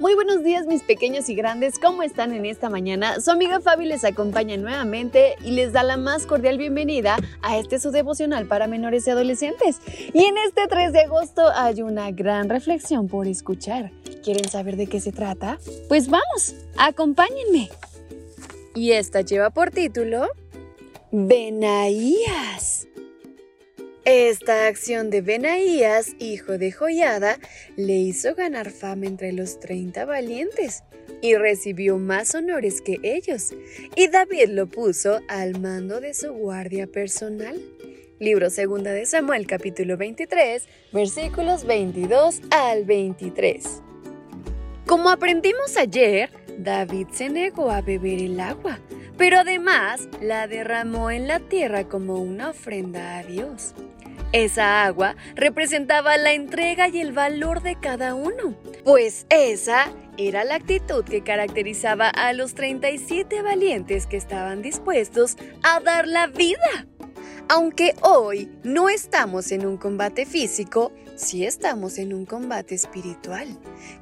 Muy buenos días mis pequeños y grandes, ¿cómo están en esta mañana? Su amiga Fabi les acompaña nuevamente y les da la más cordial bienvenida a este su devocional para menores y adolescentes. Y en este 3 de agosto hay una gran reflexión por escuchar. ¿Quieren saber de qué se trata? Pues vamos, acompáñenme. Y esta lleva por título Benaías. Esta acción de Benaías, hijo de Joyada, le hizo ganar fama entre los 30 valientes y recibió más honores que ellos, y David lo puso al mando de su guardia personal. Libro 2 de Samuel capítulo 23, versículos 22 al 23. Como aprendimos ayer, David se negó a beber el agua, pero además la derramó en la tierra como una ofrenda a Dios. Esa agua representaba la entrega y el valor de cada uno, pues esa era la actitud que caracterizaba a los 37 valientes que estaban dispuestos a dar la vida. Aunque hoy no estamos en un combate físico, sí estamos en un combate espiritual.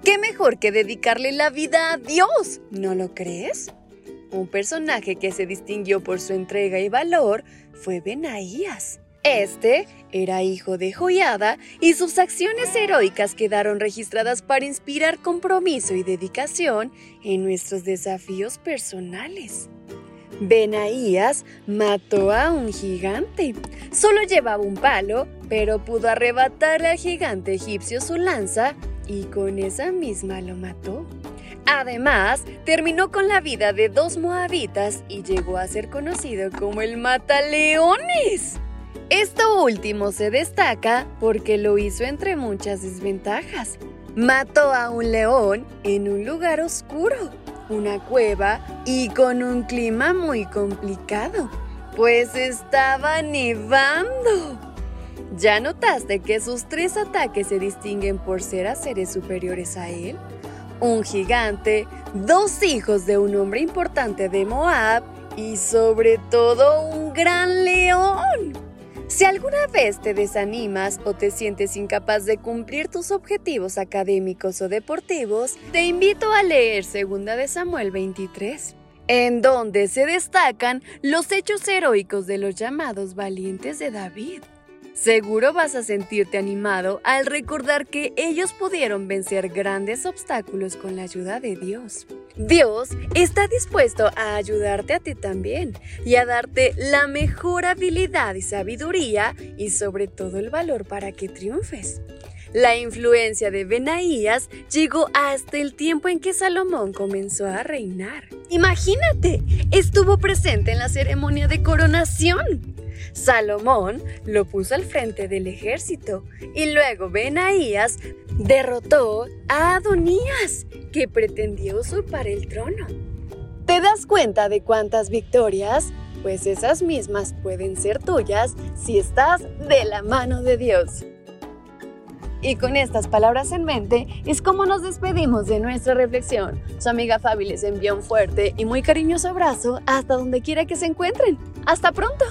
¿Qué mejor que dedicarle la vida a Dios? ¿No lo crees? Un personaje que se distinguió por su entrega y valor fue Benaías. Este era hijo de Joyada y sus acciones heroicas quedaron registradas para inspirar compromiso y dedicación en nuestros desafíos personales. Benaías mató a un gigante. Solo llevaba un palo, pero pudo arrebatarle al gigante egipcio su lanza y con esa misma lo mató. Además, terminó con la vida de dos moabitas y llegó a ser conocido como el Mataleones. Esto último se destaca porque lo hizo entre muchas desventajas. Mató a un león en un lugar oscuro, una cueva y con un clima muy complicado, pues estaba nevando. ¿Ya notaste que sus tres ataques se distinguen por ser a seres superiores a él? Un gigante, dos hijos de un hombre importante de Moab y sobre todo un gran león. Si alguna vez te desanimas o te sientes incapaz de cumplir tus objetivos académicos o deportivos, te invito a leer 2 de Samuel 23, en donde se destacan los hechos heroicos de los llamados valientes de David. Seguro vas a sentirte animado al recordar que ellos pudieron vencer grandes obstáculos con la ayuda de Dios. Dios está dispuesto a ayudarte a ti también y a darte la mejor habilidad y sabiduría y sobre todo el valor para que triunfes. La influencia de Benaías llegó hasta el tiempo en que Salomón comenzó a reinar. Imagínate, estuvo presente en la ceremonia de coronación. Salomón lo puso al frente del ejército y luego Benaías derrotó a Adonías, que pretendía usurpar el trono. ¿Te das cuenta de cuántas victorias? Pues esas mismas pueden ser tuyas si estás de la mano de Dios. Y con estas palabras en mente es como nos despedimos de nuestra reflexión. Su amiga Fabi les envía un fuerte y muy cariñoso abrazo hasta donde quiera que se encuentren. ¡Hasta pronto!